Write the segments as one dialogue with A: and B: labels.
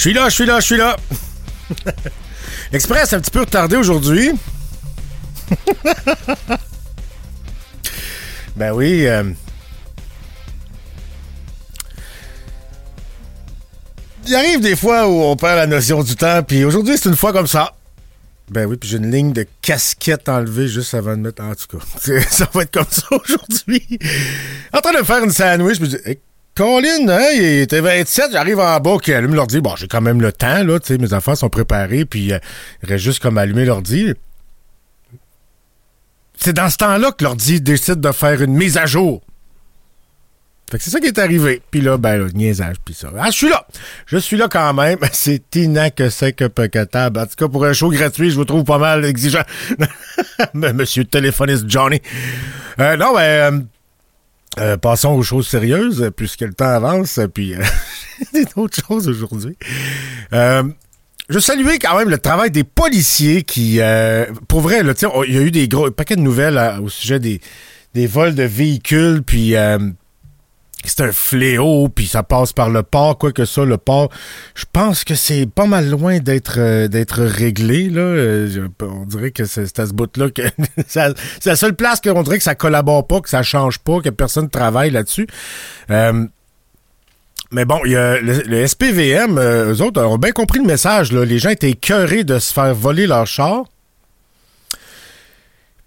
A: Je suis là, je suis là, je suis là. L'Express un petit peu retardé aujourd'hui. ben oui. euh, Il arrive des fois où on perd la notion du temps, puis aujourd'hui, c'est une fois comme ça. Ben oui, puis j'ai une ligne de casquette enlevée juste avant de mettre. En tout cas, ça va être comme ça aujourd'hui. En train de faire une sandwich, je me dis, hey, Colin, hein, il était 27, j'arrive en bas, qui allume l'ordi. Bon, j'ai quand même le temps, là, tu sais, mes affaires sont préparées, puis euh, il reste juste comme allumer l'ordi. C'est dans ce temps-là que l'ordi décide de faire une mise à jour. Fait que c'est ça qui est arrivé. Puis là, ben, là, niaisage, puis ça. Ah, je suis là! Je suis là quand même. C'est inaccessible que En tout cas, pour un show gratuit, je vous trouve pas mal exigeant. Monsieur le téléphoniste Johnny. Euh, non, ben... euh, passons aux choses sérieuses, puisque le temps avance, puis euh, des autres choses aujourd'hui. Euh, je saluer quand même le travail des policiers qui, euh, pour vrai, là, il y a eu des gros un paquet de nouvelles au sujet des, des vols de véhicules, puis c'est un fléau, puis ça passe par le port, quoi que ça, le port. Je pense que c'est pas mal loin d'être euh, d'être réglé, là. Euh, on dirait que c'est à ce bout-là que c'est la seule place qu'on dirait que ça collabore pas, que ça change pas, que personne travaille là-dessus. Euh, mais bon, y a le, le SPVM, euh, eux autres ont bien compris le message. Là. Les gens étaient écœurés de se faire voler leur char.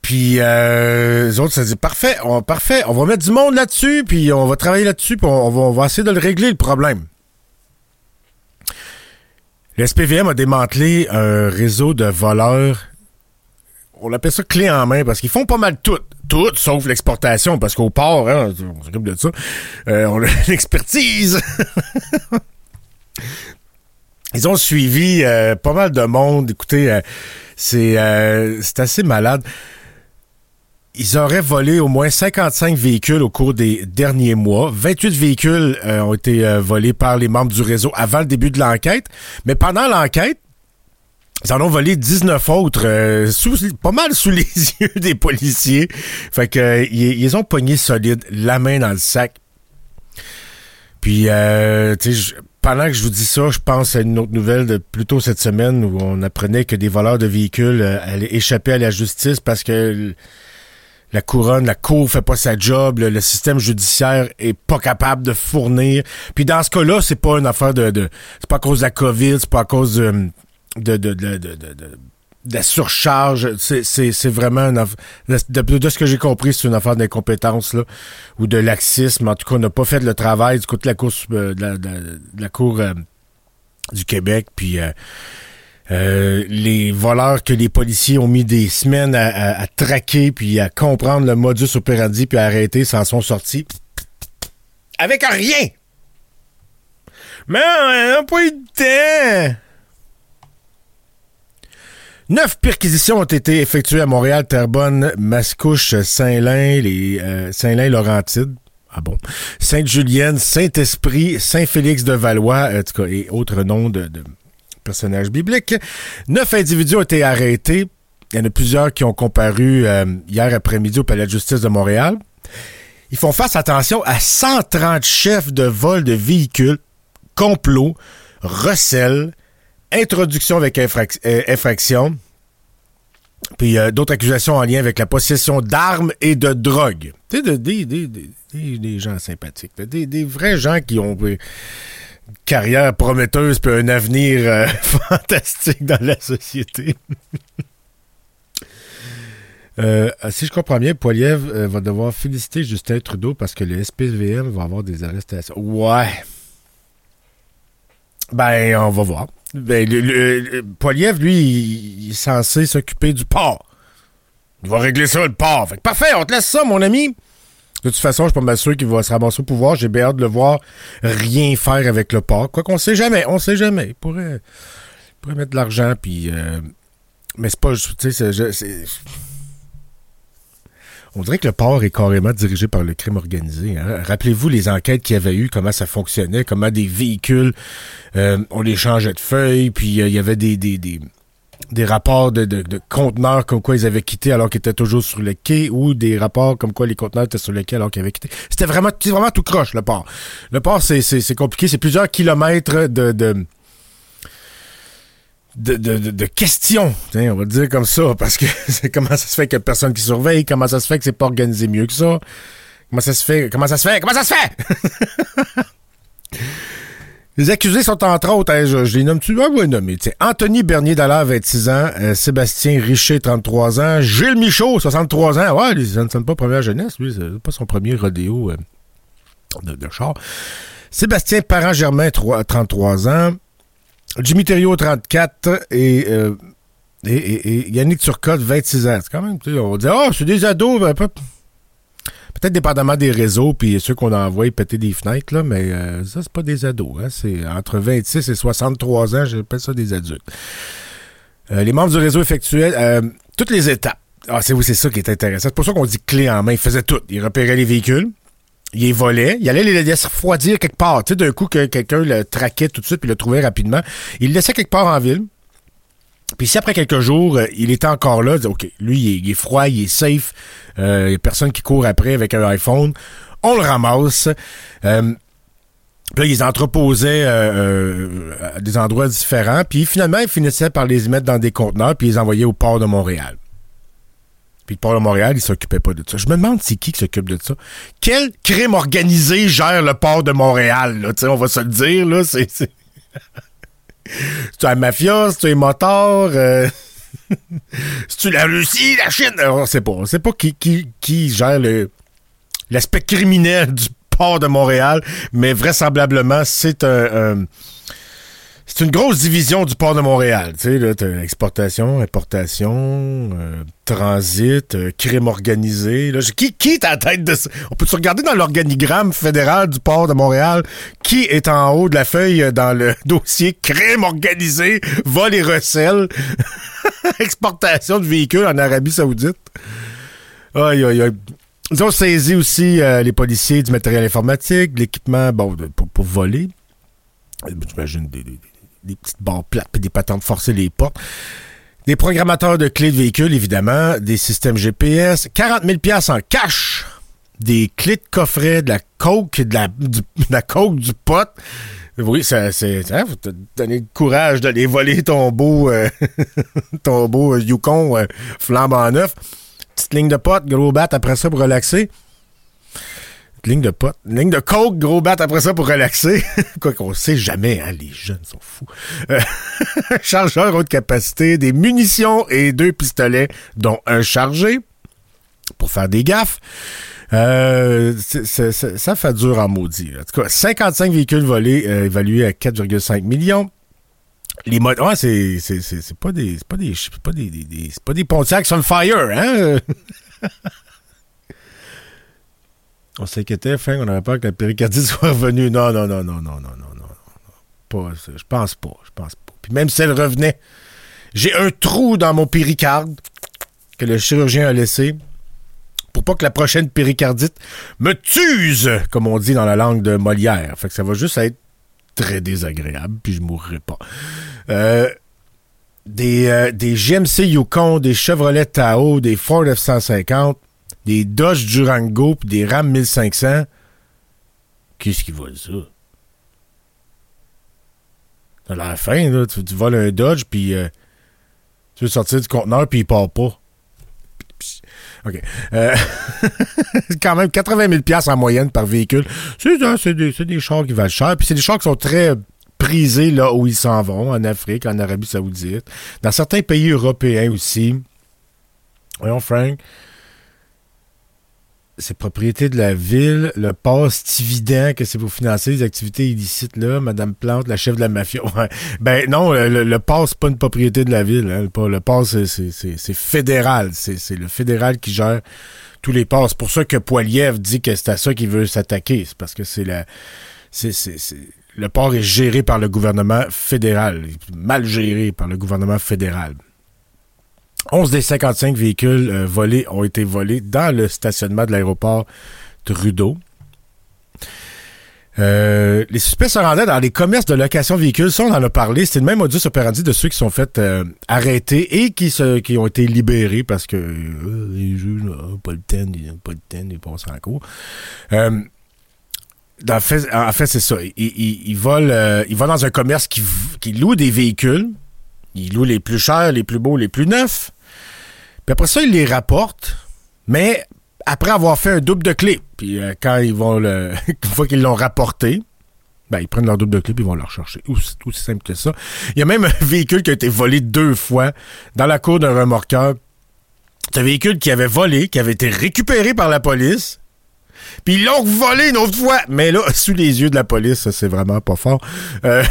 A: Puis euh, les autres se disent parfait, on, parfait, on va mettre du monde là-dessus, puis on va travailler là-dessus, puis on, va, essayer de le régler le problème. Le SPVM a démantelé un réseau de voleurs. On appelle ça clé en main parce qu'ils font pas mal tout. Tout, sauf l'exportation, parce qu'au port, hein, on s'occupe de ça. Euh, on a l'expertise. Ils ont suivi euh, pas mal de monde. Écoutez, euh, c'est euh, c'est assez malade. Ils auraient volé au moins 55 véhicules au cours des derniers mois. 28 véhicules euh, ont été euh, volés par les membres du réseau avant le début de l'enquête. Mais pendant l'enquête, ils en ont volé 19 autres, euh, sous, pas mal sous les yeux des policiers. Fait que euh, ils, ils ont pogné solide, la main dans le sac. Puis, tu sais, pendant que je vous dis ça, je pense à une autre nouvelle de plus tôt cette semaine où on apprenait que des voleurs de véhicules allaient échapper à la justice parce que la couronne, la cour fait pas sa job, le, système judiciaire est pas capable de fournir. Puis dans ce cas-là, c'est pas une affaire de, de c'est pas à cause de la COVID, c'est pas à cause de la surcharge, c'est, vraiment une de, de- ce que j'ai compris, c'est une affaire d'incompétence ou de laxisme. En tout cas, on n'a pas fait le travail du côté de la cour, euh, la cour euh, du Québec, puis euh, euh, les voleurs que les policiers ont mis des semaines à, traquer, puis à comprendre le modus operandi, puis à arrêter, s'en sont sortis avec rien. Mais on n'a pas eu de temps. Neuf perquisitions ont été effectuées à Montréal, Terrebonne, Mascouche, Saint-Lin, euh, Saint-Lin-Laurentides. Ah bon. Sainte-Julienne, Saint-Esprit, Saint-Félix-de-Valois, en tout cas, et autres noms de, de personnages bibliques. Neuf individus ont été arrêtés. Il y en a plusieurs qui ont comparu euh, hier après-midi au Palais de justice de Montréal. Ils font face, attention, à 130 chefs de vol de véhicules, complot, recel, introduction avec euh, infraction, puis euh, d'autres accusations en lien avec la possession d'armes et de drogue. Tu sais, de- des, des, des, des- gens sympathiques, des, vrais gens qui ont carrière prometteuse puis un avenir euh, fantastique dans la société. Euh, si je comprends bien, Poiliev euh, va devoir féliciter Justin Trudeau parce que le SPVM va avoir des arrestations. Ouais. Ben, on va voir. Ben, Poiliev, lui, il, il est censé s'occuper du port. Il va régler ça, le port. Fait que parfait, on te laisse ça, mon ami. De toute façon, je suis pas sûr qu'il va se ramasser au pouvoir. J'ai bien hâte de le voir rien faire avec le port. Quoi qu'on sait jamais, on sait jamais. Il pourrait, il pourrait mettre de l'argent, puis... Euh, mais c'est pas... On dirait que le port est carrément dirigé par le crime organisé. Hein. Rappelez-vous les enquêtes qu'il y avait eu, comment ça fonctionnait, comment des véhicules, euh, on les changeait de feuilles, puis euh, il y avait des, des, des, des rapports de, de, de, conteneurs comme quoi ils avaient quitté alors qu'ils étaient toujours sur le quai, ou des rapports comme quoi les conteneurs étaient sur le quai alors qu'ils avaient quitté. C'était vraiment, vraiment tout croche, le port. Le port, c'est compliqué. C'est plusieurs kilomètres de, de de, de, de, questions, on va dire comme ça, parce que c'est comment ça se fait qu'il y a personne qui surveille, comment ça se fait que c'est pas organisé mieux que ça, comment ça se fait, comment ça se fait, comment ça se fait? les accusés sont entre autres, hein, je, les nomme-tu? Ah oui, nommé. Anthony Bernier Dallaire, 26 ans, euh, Sébastien Richer, 33 ans, Gilles Michaud, 63 ans. Ouais, ils ne sont pas première jeunesse, lui, c'est pas son premier rodéo euh, de, char. Sébastien Parent-Germain, 33 ans. Jimmy Thériault, 34, euh, et, Yannick Turcotte, 26 ans. C'est quand même, on dire, oh, c'est des ados, ben, peut-être dépendamment des réseaux, puis ceux qu'on envoie péter des fenêtres, là, mais euh, ça, c'est pas des ados. Hein, c'est entre 26 et 63 ans, j'appelle ça des adultes. Euh, les membres du réseau effectuaient toutes les étapes. Ah, c'est oui, c'est ça qui est intéressant. C'est pour ça qu'on dit clé en main. Ils faisaient tout. Ils repéraient les véhicules il les volait, il allait les laisser refroidir quelque part. Tu sais, d'un coup, que quelqu'un le traquait tout de suite puis le trouvait rapidement. Il le laissait quelque part en ville. Puis si après quelques jours, euh, il était encore là, OK, lui, il est, froid, il est safe, euh, il n'y a personne qui court après avec un iPhone, on le ramasse. Euh, puis là, ils entreposaient à des endroits différents, puis finalement, ils finissaient par les mettre dans des conteneurs, puis les envoyaient au port de Montréal. Puis le port de Montréal, il s'occupait pas de ça. Je me demande c'est qui qui s'occupe de ça. Quel crime organisé gère le port de Montréal, on va se le dire, là. C'est. C'est un mafia, c'est un moteur. Euh... C'est-tu la Russie, la Chine? On sait pas. On sait pas qui, gère l'aspect criminel du port de Montréal, mais vraisemblablement, c'est un c'est une grosse division du port de Montréal. Tu sais, exportation, importation, euh, transit, euh, crime organisé. Là, qui, qui est à la tête de ça? On peut se regarder dans l'organigramme fédéral du port de Montréal? Qui est en haut de la feuille euh, dans le dossier crime organisé, vol et recel, exportation de véhicules en Arabie Saoudite? Aïe, aïe, aïe. Ils ont saisi aussi les policiers du matériel informatique, l'équipement, bon, pour, pour voler. J'imagine des, des des petites barres plates puis des patentes forcer les portes. Des programmateurs de clés de véhicule, évidemment, des systèmes GPS, 40 000 en cash, des clés de coffret, de la coke, de la, du, de la coke, du pot. Oui, ça, c'est, ça faut te donner le courage d'aller voler ton beau, euh, ton beau Yukon euh, flambant neuf. Petite ligne de pote, gros bat après ça pour relaxer. Ligne de pote. Ligne de coke, gros bat après ça pour relaxer. Quoi qu'on sait jamais, hein, les jeunes sont fous. Euh, chargeur haute capacité, des munitions et deux pistolets, dont un chargé pour faire des gaffes. Euh, ça fait dur en maudit. En tout cas, 55 véhicules volés euh, évalués à 4,5 millions. Les modes, ouais, c'est c'est pas des c'est pas des c'est pas des, c'est pas des Pontiac fire, hein? On s'inquiétait, fin, on n'avait pas que la péricardite soit revenue. Non, non, non, non, non, non, non, non. Pas, je pense pas, je pense pas. Puis même si elle revenait, j'ai un trou dans mon péricarde que le chirurgien a laissé pour pas que la prochaine péricardite me tuse, comme on dit dans la langue de Molière. Fait que ça va juste être très désagréable, puis je mourrai pas. Euh, des, euh, des GMC Yukon, des Chevrolet Tahoe, des Ford F-150, des Dodge Durango puis des Ram 1500, qu'est-ce qu'ils volent ça? À la fin, là, tu, voles un Dodge, puis euh, tu veux sortir du conteneur, puis il part pas. OK. Euh, quand même 80 000 en moyenne par véhicule. C'est des, des chars qui valent cher. Puis c'est des chars qui sont très prisés là où ils s'en vont, en Afrique, en Arabie Saoudite, dans certains pays européens aussi. Voyons, Frank c'est propriété de la ville, le passe dividend que c'est pour financer les activités illicites là, Madame Plante, la chef de la mafia. Ben non, le, le passe c'est pas une propriété de la ville. Hein. Le, le passe c'est fédéral, c'est le fédéral qui gère tous les ports. C'est pour ça que Poiliev dit que c'est à ça qu'il veut s'attaquer. C'est parce que c'est la. Le port est géré par le gouvernement fédéral. Mal géré par le gouvernement fédéral. 11 des 55 véhicules euh, volés ont été volés dans le stationnement de l'aéroport Trudeau. Euh, les suspects se rendaient dans les commerces de location de véhicules. Ça, on en a parlé. C'est le même modus operandi de ceux qui sont faits euh, arrêter et qui, se, qui ont été libérés parce que euh, les juges pas le temps, ils n'ont pas le temps, ils passent en cours. Euh, en fait, en fait, c'est ça. Ils, ils, ils volent, euh, ils vont dans un commerce qui, qui loue des véhicules. Ils louent les plus chers, les plus beaux, les plus neufs. Puis après ça, ils les rapportent, mais après avoir fait un double de clé. Puis euh, quand ils vont le. une fois qu'ils l'ont rapporté, ben, ils prennent leur double de clé puis ils vont le rechercher. Aussi, aussi simple que ça. Il y a même un véhicule qui a été volé deux fois dans la cour d'un remorqueur. C'est un véhicule qui avait volé, qui avait été récupéré par la police. Puis ils l'ont volé une autre fois. Mais là, sous les yeux de la police, ça, c'est vraiment pas fort. Euh,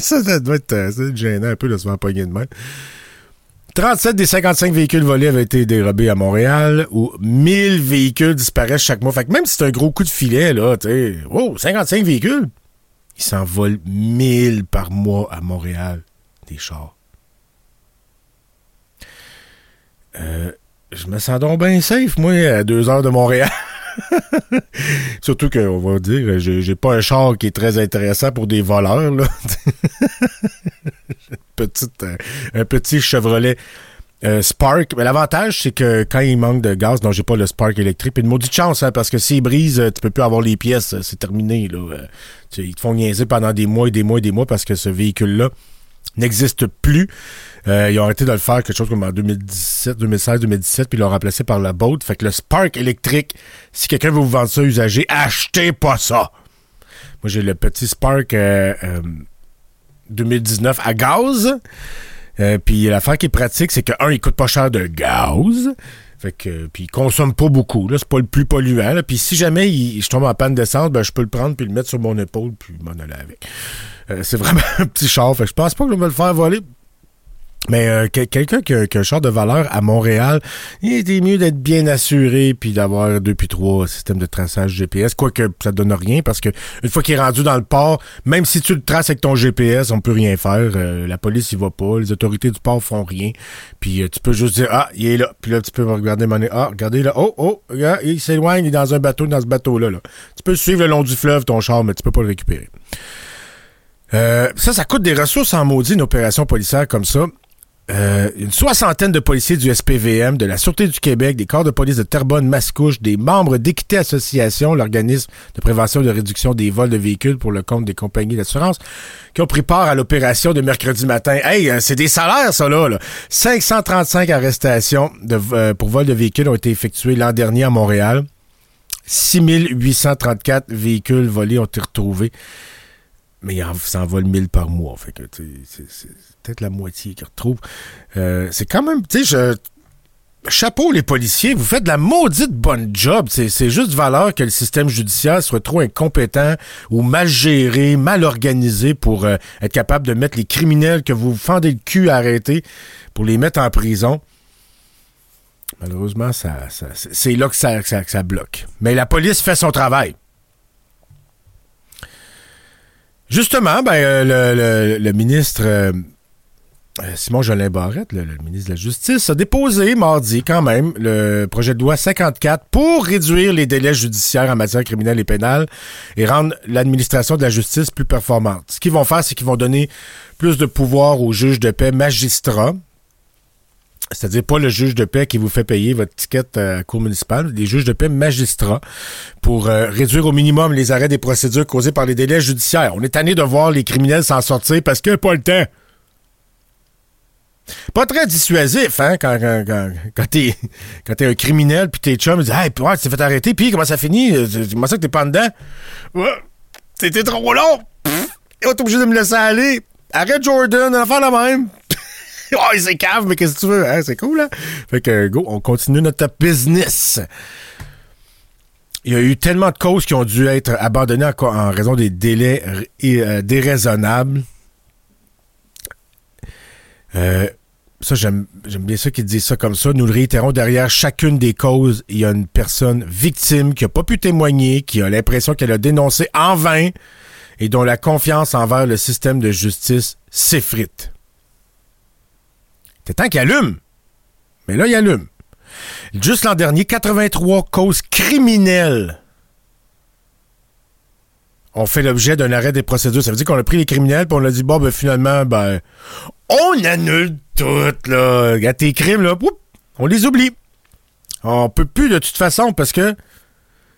A: ça, ça doit être, ça doit être gênant un peu de se faire de main. 37 des 55 véhicules volés avaient été dérobés à Montréal, où 1000 véhicules disparaissent chaque mois. Fait que même si c'est un gros coup de filet, là, tu oh, 55 véhicules, ils s'en volent 1000 par mois à Montréal, des chars. Euh, je me sens donc bien safe, moi, à deux heures de Montréal. Surtout qu'on va dire, j'ai j'ai pas un char qui est très intéressant pour des voleurs, là. Euh, petit Chevrolet euh, Spark. Mais l'avantage, c'est que quand il manque de gaz, non, j'ai pas le Spark électrique. Puis une maudite chance, hein, parce que s'il brise, euh, tu peux plus avoir les pièces. C'est terminé, là. Ils te font niaiser pendant des mois et des mois et des mois parce que ce véhicule-là n'existe plus. Ils ont arrêté de le faire quelque chose comme en 2017, 2016, 2017, puis ils l'ont remplacé par la Boat. Fait que le Spark électrique, si quelqu'un veut vous vendre ça usagé, achetez pas ça. Moi, j'ai le petit Spark 2019 à gaz. Euh, puis l'affaire qui est pratique, c'est que, un, il coûte pas cher de gaz. Fait que, puis il consomme pas beaucoup. Là, c'est pas le plus polluant. là. Puis si jamais je tombe en panne d'essence, ben, je peux le prendre puis le mettre sur mon épaule puis m'en aller avec. Euh, c'est vraiment un petit char. Fait que je pense pas que je vais me le faire voler. Mais euh, que- quelqu'un qui a, qui a un char de valeur à Montréal, il était mieux d'être bien assuré puis d'avoir deux puis trois systèmes de traçage GPS. Quoique ça donne rien parce que une fois qu'il est rendu dans le port, même si tu le traces avec ton GPS, on peut rien faire. Euh, la police y va pas, les autorités du port font rien. Puis euh, tu peux juste dire ah il est là. Puis là tu peux regarder monnaie. Ah regardez là. Oh oh regarde, il s'éloigne, il est dans un bateau, dans ce bateau là là. Tu peux suivre le long du fleuve ton char, mais tu peux pas le récupérer. Euh, ça, ça coûte des ressources en maudit une opération policière comme ça. Euh, une soixantaine de policiers du SPVM, de la Sûreté du Québec, des corps de police de Terrebonne, Mascouche, des membres d'Équité Association, l'organisme de prévention et de réduction des vols de véhicules pour le compte des compagnies d'assurance, qui ont pris part à l'opération de mercredi matin. Hey, euh, c'est des salaires, ça, là. là. 535 arrestations de, euh, pour vol de véhicules ont été effectuées l'an dernier à Montréal. 6834 véhicules volés ont été retrouvés. Mais il en s'envole 1000 par mois. Fait que, c'est peut-être la moitié qu'ils retrouvent. Euh, c'est quand même, tu sais. Chapeau les policiers, vous faites de la maudite bonne job. C'est juste valeur que le système judiciaire soit trop incompétent ou mal géré, mal organisé pour euh, être capable de mettre les criminels que vous fendez le cul à arrêter pour les mettre en prison. Malheureusement, ça, c'est là que ça, ça- que ça bloque. Mais la police fait son travail. Justement, ben, euh, le, ministre Simon Jolin Barrette, le, ministre de la Justice, a déposé mardi quand même le projet de loi 54 pour réduire les délais judiciaires en matière criminelle et pénale et rendre l'administration de la justice plus performante. Ce qu'ils vont faire, c'est qu'ils vont donner plus de pouvoir aux juges de paix magistrats c'est-à-dire pas le juge de paix qui vous fait payer votre ticket à la cour municipale, les juges de paix magistrats pour euh, réduire au minimum les arrêts des procédures causées par les délais judiciaires. On est tanné de voir les criminels s'en sortir parce qu'il n'y a pas le temps. Pas très dissuasif, hein, quand, t'es un criminel puis t'es chum, tu dis Hey, puis tu t'es fait arrêter, puis comment ça finit? Euh, Comment ça que t'es pas dedans? Ouais, c'était trop long! Pff, oh, t'es obligé de me laisser aller. Arrête Jordan, on va faire la même. oh, c'est cave, mais qu'est-ce que tu veux? Hein? C'est cool, hein? Fait que, go, on continue notre business. Il y a eu tellement de causes qui ont dû être abandonnées en, en raison des délais euh, déraisonnables. Euh, ça, j'aime bien ça qu'ils disent ça comme ça. Nous le réitérons, derrière chacune des causes, il y a une personne victime qui a pas pu témoigner, qui a l'impression qu'elle a dénoncé en vain et dont la confiance envers le système de justice s'effrite. C'est temps qu'il allume. Mais là, il allume. Juste l'an dernier, 83 causes criminelles ont fait l'objet d'un arrêt des procédures. Ça veut dire qu'on a pris les criminels puis on a dit, bon, ben finalement, ben, on annule tout, là. Regarde tes crimes, là, on les oublie. On peut plus de toute façon parce que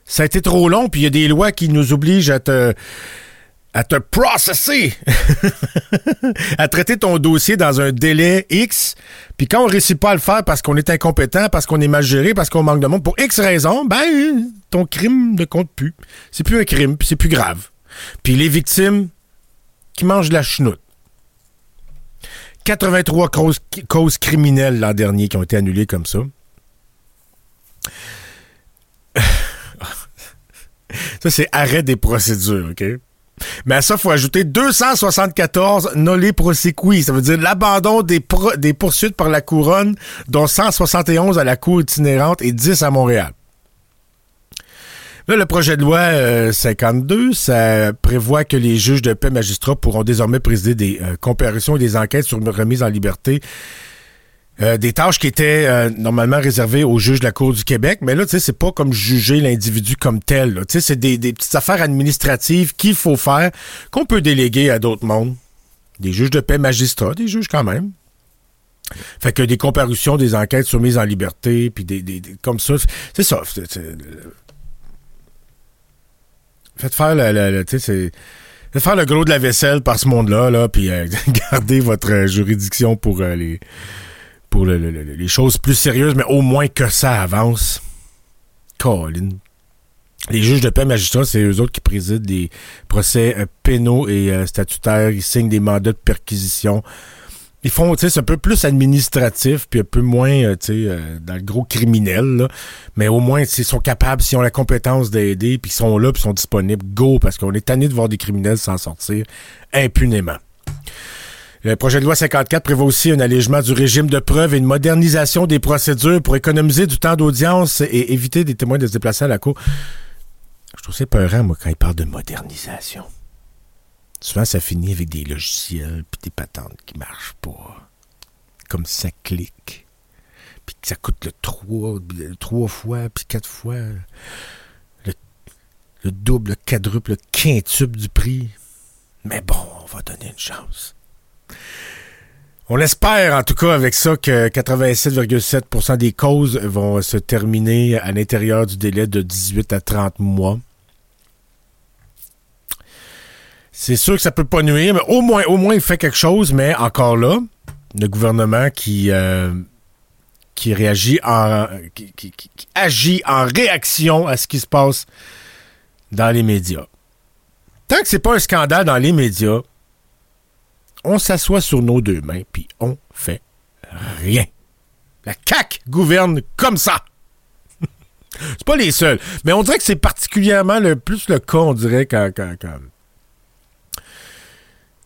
A: ça a été trop long puis il y a des lois qui nous obligent à te à te processer, à traiter ton dossier dans un délai X, puis quand on réussit pas à le faire parce qu'on est incompétent, parce qu'on est mal géré, parce qu'on manque de monde, pour X raisons, ben, ton crime ne compte plus. C'est plus un crime, puis c'est plus grave. Puis les victimes qui mangent de la chenoute. 83 causes, causes criminelles l'an dernier qui ont été annulées comme ça. Ça, c'est arrêt des procédures, OK? Mais à ça, faut ajouter 274 nolé prosequi. Ça veut dire l'abandon des, des poursuites par la couronne, dont 171 à la cour itinérante et 10 à Montréal. Là, le projet de loi 52, euh, ça prévoit que les juges de paix magistrats pourront désormais présider des euh, comparutions et des enquêtes sur une remise en liberté euh, des tâches qui étaient euh, normalement réservées aux juges de la Cour du Québec, mais là, tu sais, c'est pas comme juger l'individu comme tel. Tu sais, c'est des, petites affaires administratives qu'il faut faire, qu'on peut déléguer à d'autres mondes. Des juges de paix magistrats, des juges quand même. Fait que des comparutions, des enquêtes sur mise en liberté, puis des, des, comme ça, c'est ça. Faites faire le, tu sais, faire le gros de la vaisselle par ce monde-là, là, puis euh, gardez votre juridiction pour les pour les choses plus sérieuses, mais au moins que ça avance. Colin. Les juges de paix magistrats, c'est eux autres qui président des procès euh, pénaux et euh, statutaires. Ils signent des mandats de perquisition. Ils font, tu sais, un peu plus administratif, puis un peu moins, euh, tu sais, dans le gros criminel, Mais au moins, s'ils sont capables, s'ils ont la compétence d'aider, puis ils sont là, puis sont disponibles, go, parce qu'on est tanné de voir des criminels s'en sortir impunément. Le projet de loi 54 prévoit aussi un allègement du régime de preuve et une modernisation des procédures pour économiser du temps d'audience et éviter des témoins de se déplacer à la cour. Je trouve ça peurant, moi, quand il parle de modernisation. Souvent, ça finit avec des logiciels puis des patentes qui marchent pas. Comme ça clique. Puis que ça coûte le trois, trois fois, puis quatre fois. Le, le double, le quadruple, le quintuple du prix. Mais bon, on va donner une chance. On espère en tout cas avec ça que 87,7% des causes vont se terminer à l'intérieur du délai de 18 à 30 mois. C'est sûr que ça peut pas nuire, mais au moins, il fait quelque chose, mais encore là, le gouvernement qui, euh, réagit agit en réaction à ce qui se passe dans les médias. Tant que c'est pas un scandale dans les médias, on s'assoit sur nos deux mains, puis on fait rien. La CAQ gouverne comme ça. c'est pas les seuls. Mais on dirait que c'est particulièrement le plus le cas, on dirait, quand,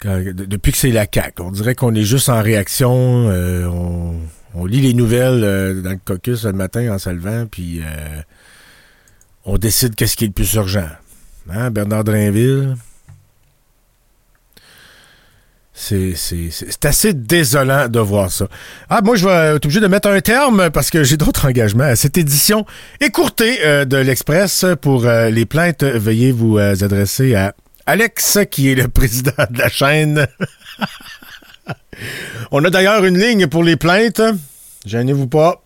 A: depuis que c'est la CAQ. On dirait qu'on est juste en réaction. Euh, on, lit les nouvelles euh, dans le caucus le matin en se levant, puis euh, on décide qu'est-ce qui est le plus urgent. Hein, Bernard Drainville, c'est assez désolant de voir ça. Ah, moi, je vais être obligé de mettre un terme parce que j'ai d'autres engagements à cette édition écourtée euh, de l'Express. Pour euh, les plaintes, veuillez vous euh, adresser à Alex, qui est le président de la chaîne. On a d'ailleurs une ligne pour les plaintes. Gênez-vous pas.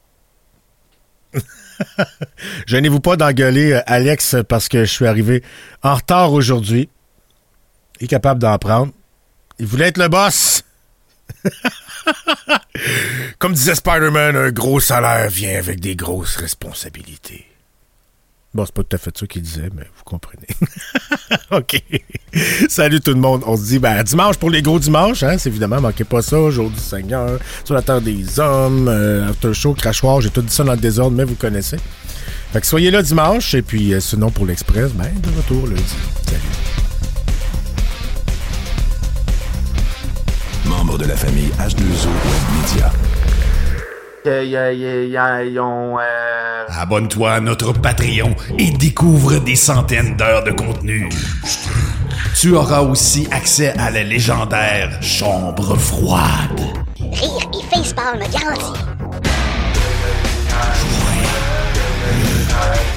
A: Gênez-vous pas d'engueuler Alex parce que je suis arrivé en retard aujourd'hui. Il est capable d'en prendre. Il voulait être le boss. Comme disait Spider-Man, un gros salaire vient avec des grosses responsabilités. Bon, c'est pas tout à fait ça qu'il disait, mais vous comprenez. OK. Salut tout le monde. On se dit, ben, dimanche pour les gros dimanches, hein. C'est évidemment, manquez pas ça. Jour du Seigneur, sur la terre des hommes, euh, show, crachoir. J'ai tout dit ça dans le désordre, mais vous connaissez. Fait que soyez là dimanche, et puis, euh, sinon, pour l'Express, ben, de retour lundi. Salut.
B: de la famille H2O Media.
C: Euh,
B: Abonne-toi à notre Patreon et découvre des centaines d'heures de contenu. Tu auras aussi accès à la légendaire Chambre froide.
D: Rire et facepalm garanti.
B: Ouais.